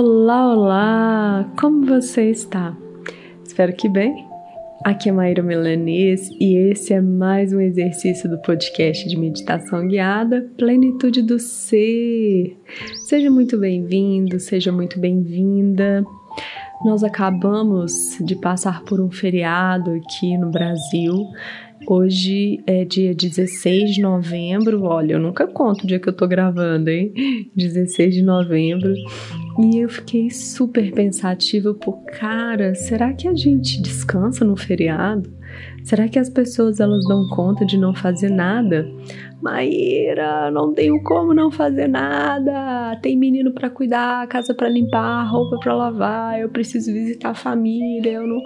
Olá, olá! Como você está? Espero que bem. Aqui é Maíra Melanês e esse é mais um exercício do podcast de meditação guiada Plenitude do Ser. Seja muito bem-vindo, seja muito bem-vinda. Nós acabamos de passar por um feriado aqui no Brasil. Hoje é dia 16 de novembro. Olha, eu nunca conto o dia que eu tô gravando, hein? 16 de novembro. E eu fiquei super pensativa por, cara, será que a gente descansa no feriado? Será que as pessoas elas dão conta de não fazer nada? Maíra, não tenho como não fazer nada. Tem menino para cuidar, casa para limpar, roupa para lavar, eu preciso visitar a família, eu não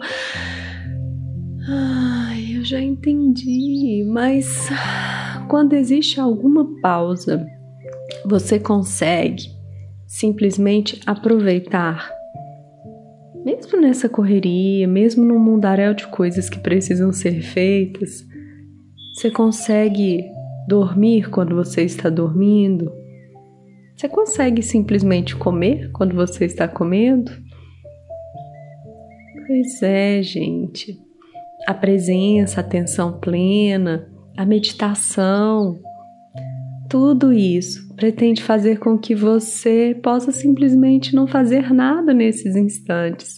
Ai, eu já entendi, mas quando existe alguma pausa, você consegue simplesmente aproveitar. Mesmo nessa correria, mesmo num mundaréu de coisas que precisam ser feitas, você consegue dormir quando você está dormindo? Você consegue simplesmente comer quando você está comendo? Pois é, gente. A presença, a atenção plena, a meditação, tudo isso pretende fazer com que você possa simplesmente não fazer nada nesses instantes.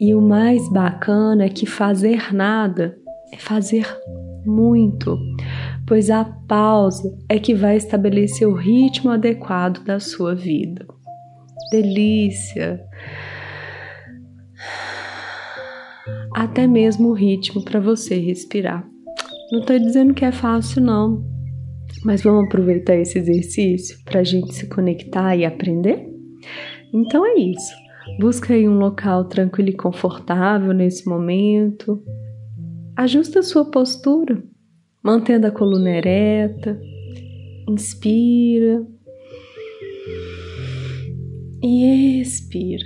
E o mais bacana é que fazer nada é fazer muito, pois a pausa é que vai estabelecer o ritmo adequado da sua vida. Delícia! Até mesmo o ritmo para você respirar. Não estou dizendo que é fácil, não mas vamos aproveitar esse exercício para a gente se conectar e aprender? Então é isso. Busca aí um local tranquilo e confortável nesse momento. Ajusta a sua postura, mantendo a coluna ereta. Inspira e expira.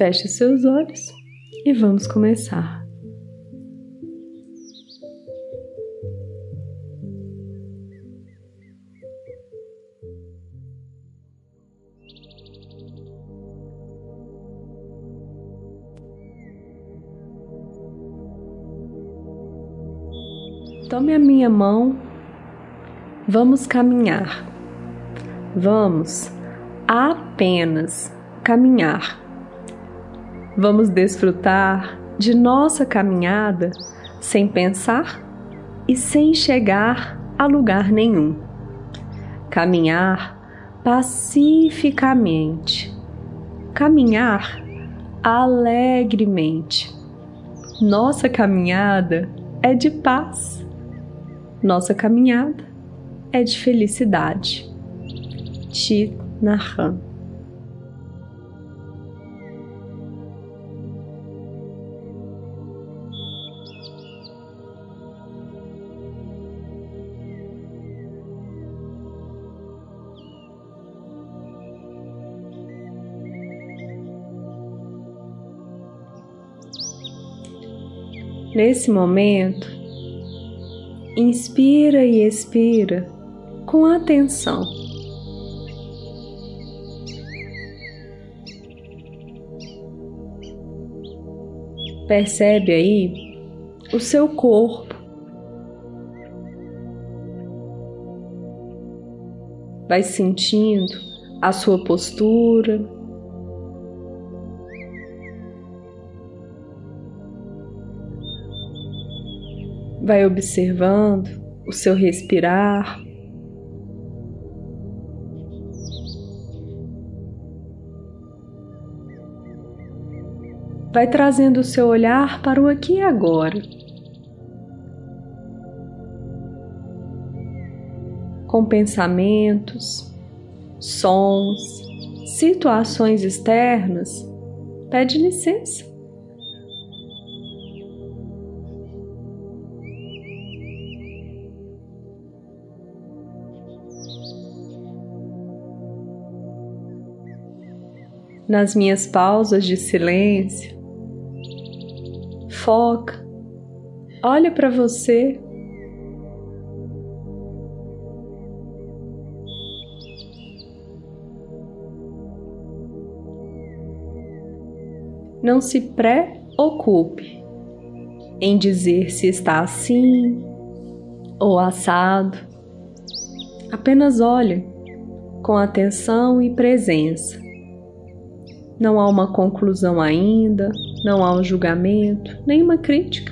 Feche seus olhos e vamos começar. Tome a minha mão, vamos caminhar. Vamos apenas caminhar. Vamos desfrutar de nossa caminhada sem pensar e sem chegar a lugar nenhum. Caminhar pacificamente. Caminhar alegremente. Nossa caminhada é de paz. Nossa caminhada é de felicidade. Chi Nahan. Nesse momento, Inspira e expira com atenção. Percebe aí o seu corpo. Vai sentindo a sua postura, Vai observando o seu respirar. Vai trazendo o seu olhar para o aqui e agora. Com pensamentos, sons, situações externas, pede licença. nas minhas pausas de silêncio. Foca, olha para você. Não se preocupe em dizer se está assim ou assado. Apenas olhe com atenção e presença. Não há uma conclusão ainda, não há um julgamento, nem uma crítica.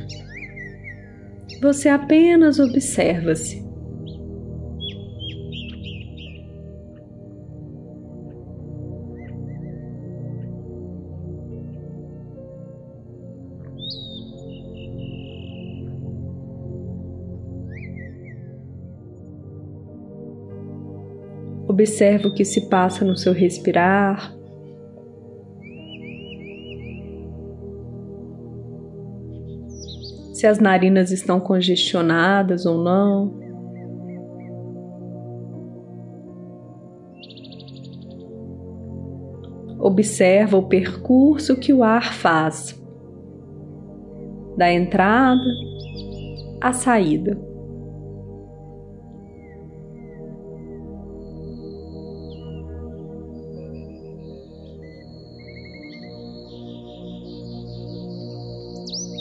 Você apenas observa-se. Observe o que se passa no seu respirar. Se as narinas estão congestionadas ou não. Observa o percurso que o ar faz, da entrada à saída.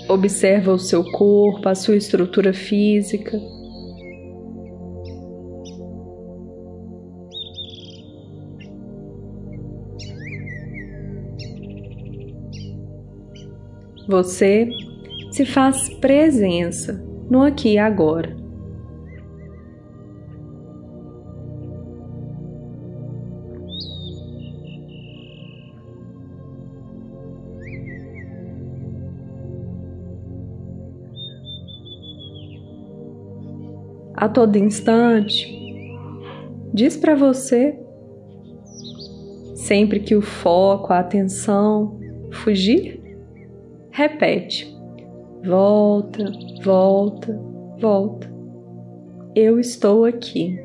Observa o seu corpo, a sua estrutura física. Você se faz presença no aqui e agora. A todo instante, diz para você, sempre que o foco, a atenção fugir, repete: volta, volta, volta. Eu estou aqui.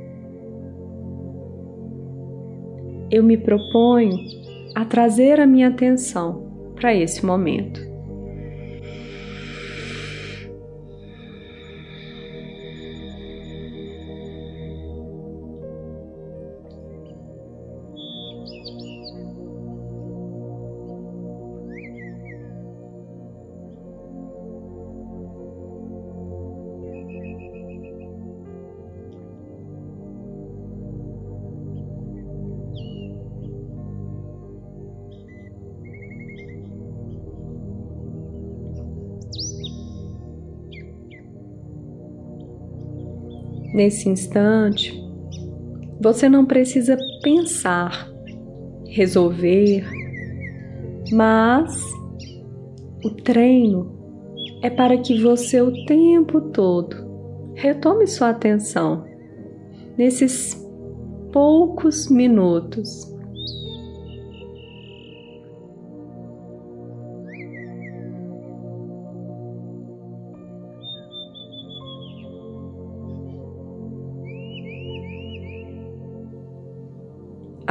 Eu me proponho a trazer a minha atenção para esse momento. Nesse instante, você não precisa pensar, resolver, mas o treino é para que você o tempo todo retome sua atenção nesses poucos minutos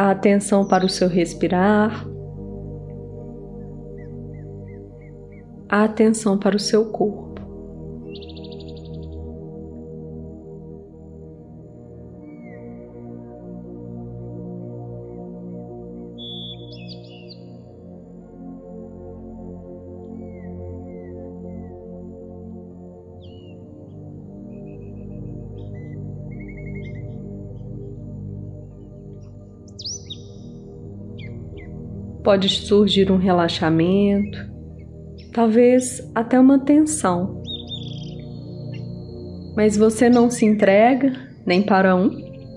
a atenção para o seu respirar, a atenção para o seu corpo. Pode surgir um relaxamento, talvez até uma tensão. Mas você não se entrega nem para um,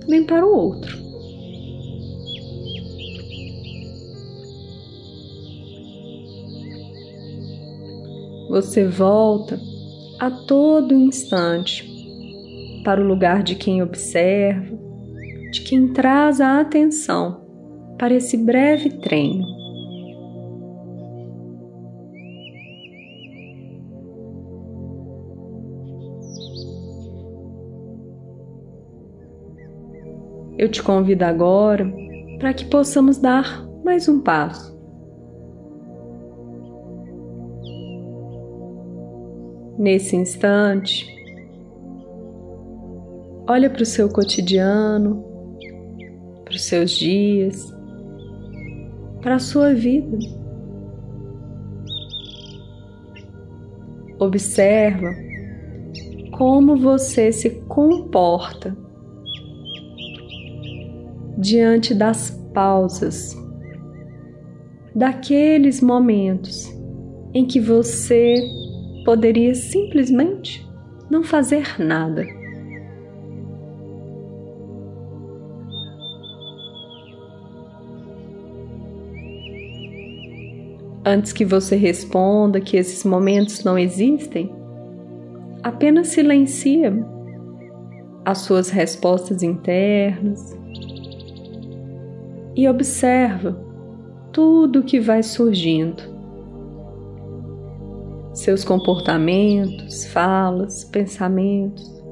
nem para o outro. Você volta a todo instante para o lugar de quem observa, de quem traz a atenção para esse breve treino. Eu te convido agora para que possamos dar mais um passo. Nesse instante, olha para o seu cotidiano, para os seus dias, para a sua vida. Observa como você se comporta diante das pausas, daqueles momentos em que você poderia simplesmente não fazer nada. Antes que você responda que esses momentos não existem, apenas silencia as suas respostas internas e observa tudo o que vai surgindo. Seus comportamentos, falas, pensamentos.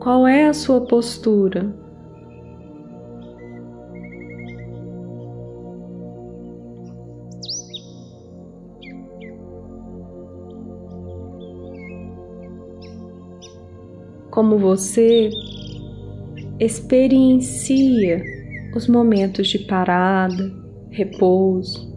Qual é a sua postura? Como você experiencia os momentos de parada, repouso.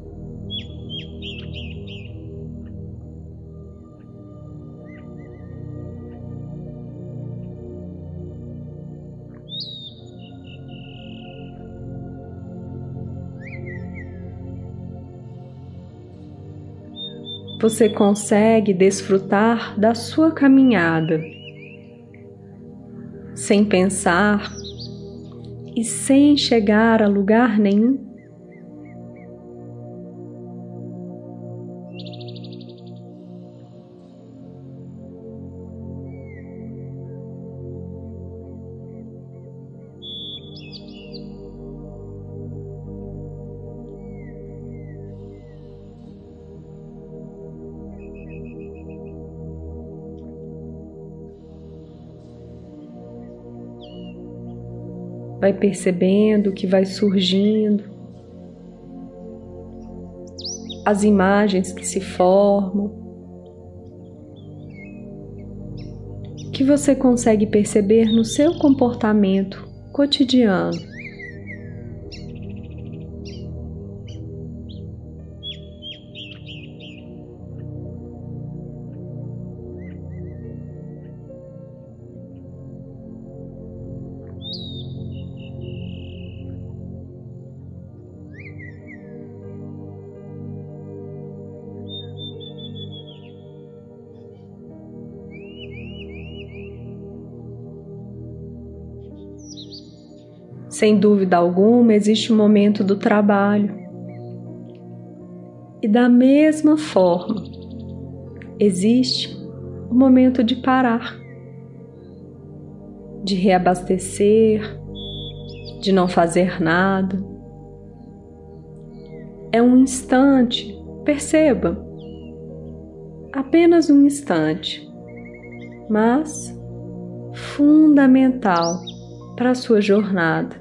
Você consegue desfrutar da sua caminhada sem pensar e sem chegar a lugar nenhum? Vai percebendo que vai surgindo, as imagens que se formam, que você consegue perceber no seu comportamento cotidiano. Sem dúvida alguma, existe o momento do trabalho. E da mesma forma, existe o momento de parar, de reabastecer, de não fazer nada. É um instante, perceba, apenas um instante, mas fundamental para a sua jornada.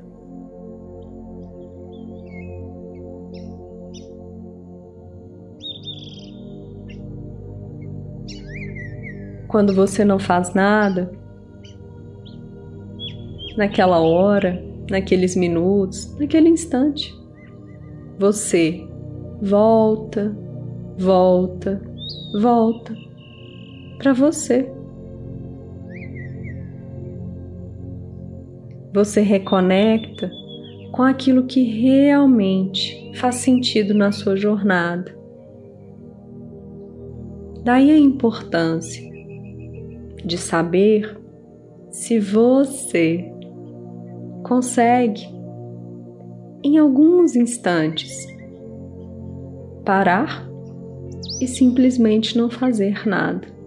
Quando você não faz nada, naquela hora, naqueles minutos, naquele instante. Você volta, volta, volta para você. Você reconecta com aquilo que realmente faz sentido na sua jornada. Daí a importância de saber se você consegue, em alguns instantes, parar e simplesmente não fazer nada.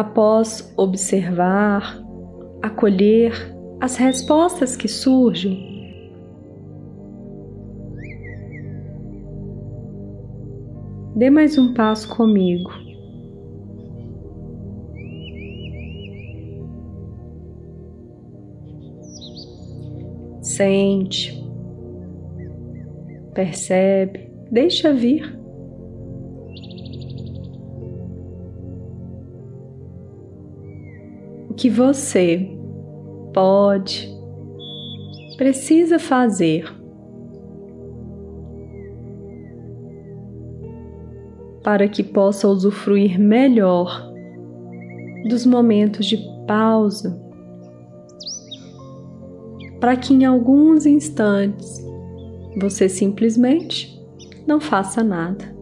Após observar, acolher as respostas que surgem, dê mais um passo comigo. Sente, percebe deixa vir. Que você pode, precisa fazer para que possa usufruir melhor dos momentos de pausa, para que em alguns instantes você simplesmente não faça nada.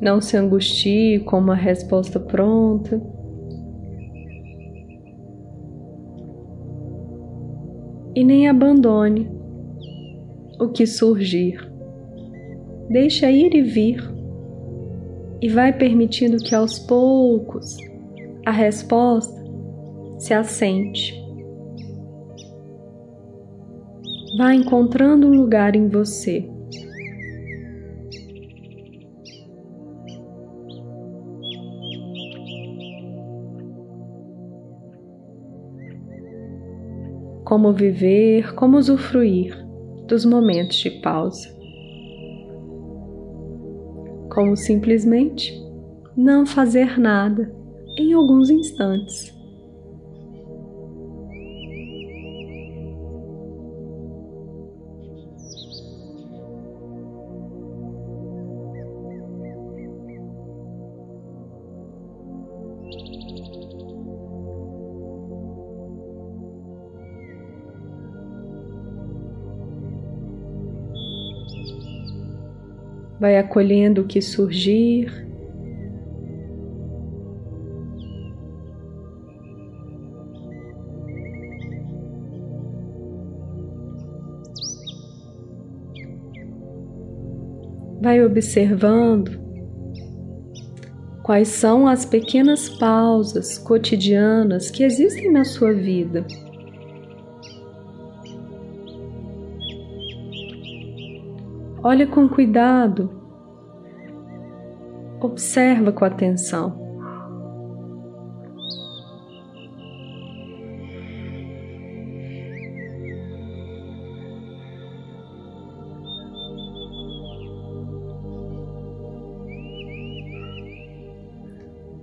Não se angustie com uma resposta pronta. E nem abandone o que surgir. Deixa ir e vir. E vai permitindo que aos poucos a resposta se assente. Vá encontrando um lugar em você como viver, como usufruir dos momentos de pausa. Como simplesmente não fazer nada em alguns instantes. Vai acolhendo o que surgir. Vai observando quais são as pequenas pausas cotidianas que existem na sua vida. Olha com cuidado. Observa com atenção.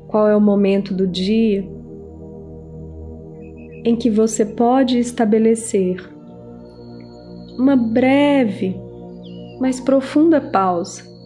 Qual é o momento do dia em que você pode estabelecer uma breve mas profunda pausa.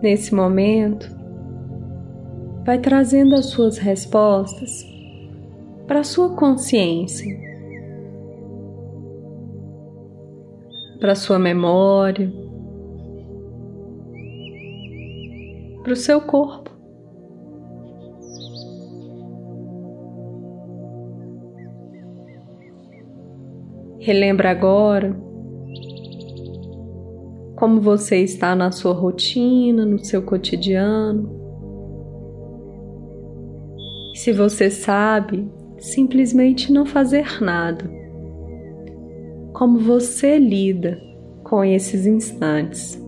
Nesse momento, vai trazendo as suas respostas para a sua consciência, para a sua memória, para o seu corpo. Relembra agora como você está na sua rotina, no seu cotidiano. Se você sabe, simplesmente não fazer nada. Como você lida com esses instantes?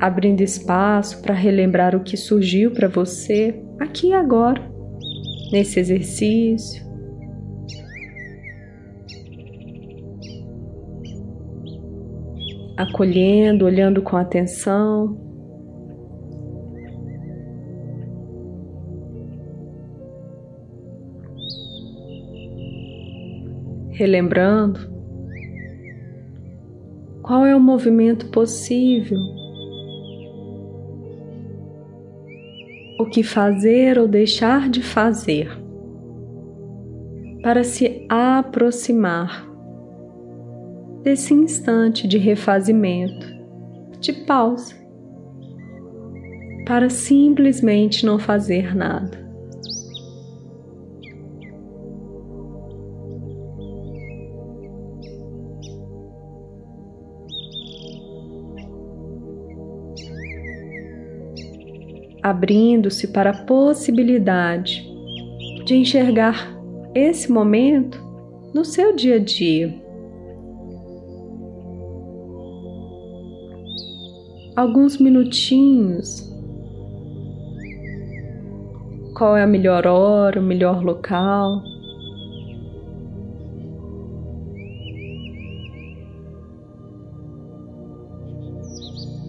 Abrindo espaço para relembrar o que surgiu para você aqui e agora, nesse exercício, acolhendo, olhando com atenção. Relembrando qual é o movimento possível o que fazer ou deixar de fazer para se aproximar desse instante de refazimento, de pausa, para simplesmente não fazer nada. abrindo-se para a possibilidade de enxergar esse momento no seu dia a dia. Alguns minutinhos. Qual é a melhor hora, o melhor local?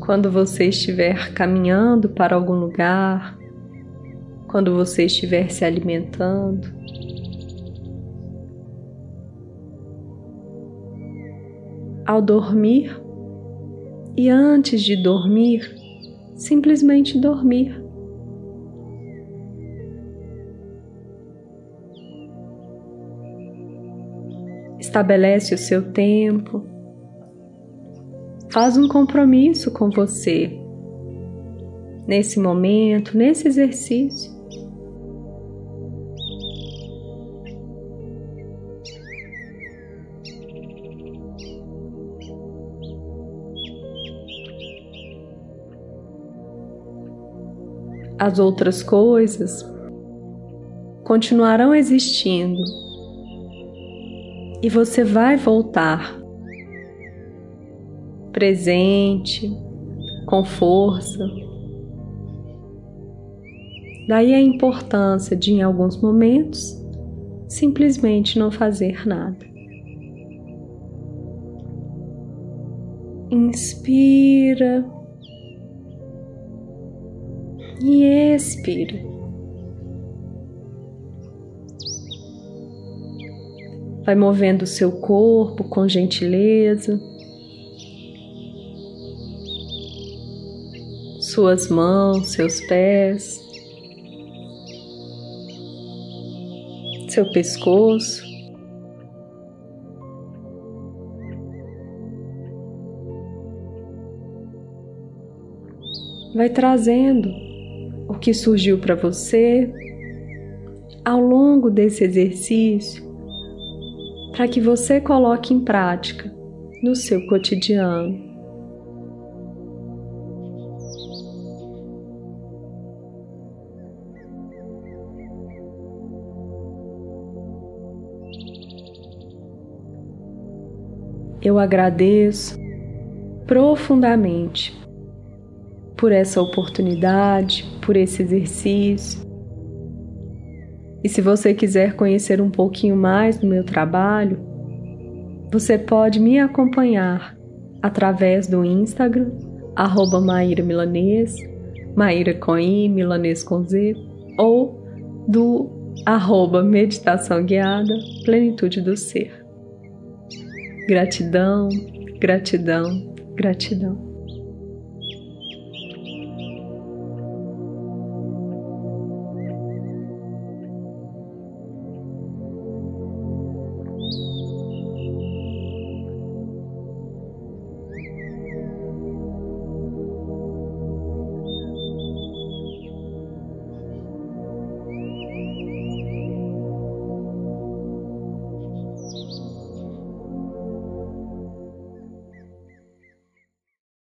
quando você estiver caminhando para algum lugar, quando você estiver se alimentando. Ao dormir e antes de dormir, simplesmente dormir. Estabelece o seu tempo Faz um compromisso com você nesse momento, nesse exercício. As outras coisas continuarão existindo e você vai voltar presente, com força. Daí a importância de, em alguns momentos, simplesmente não fazer nada. Inspira e expira. Vai movendo o seu corpo com gentileza. suas mãos, seus pés, seu pescoço. Vai trazendo o que surgiu para você ao longo desse exercício para que você coloque em prática no seu cotidiano. eu agradeço profundamente por essa oportunidade, por esse exercício. E se você quiser conhecer um pouquinho mais do meu trabalho, você pode me acompanhar através do Instagram, arroba Maíra Milanês, Maíra com I, Milanês com Z, ou do arroba Meditação Guiada, Plenitude do Ser. Gratidão, gratidão, gratidão.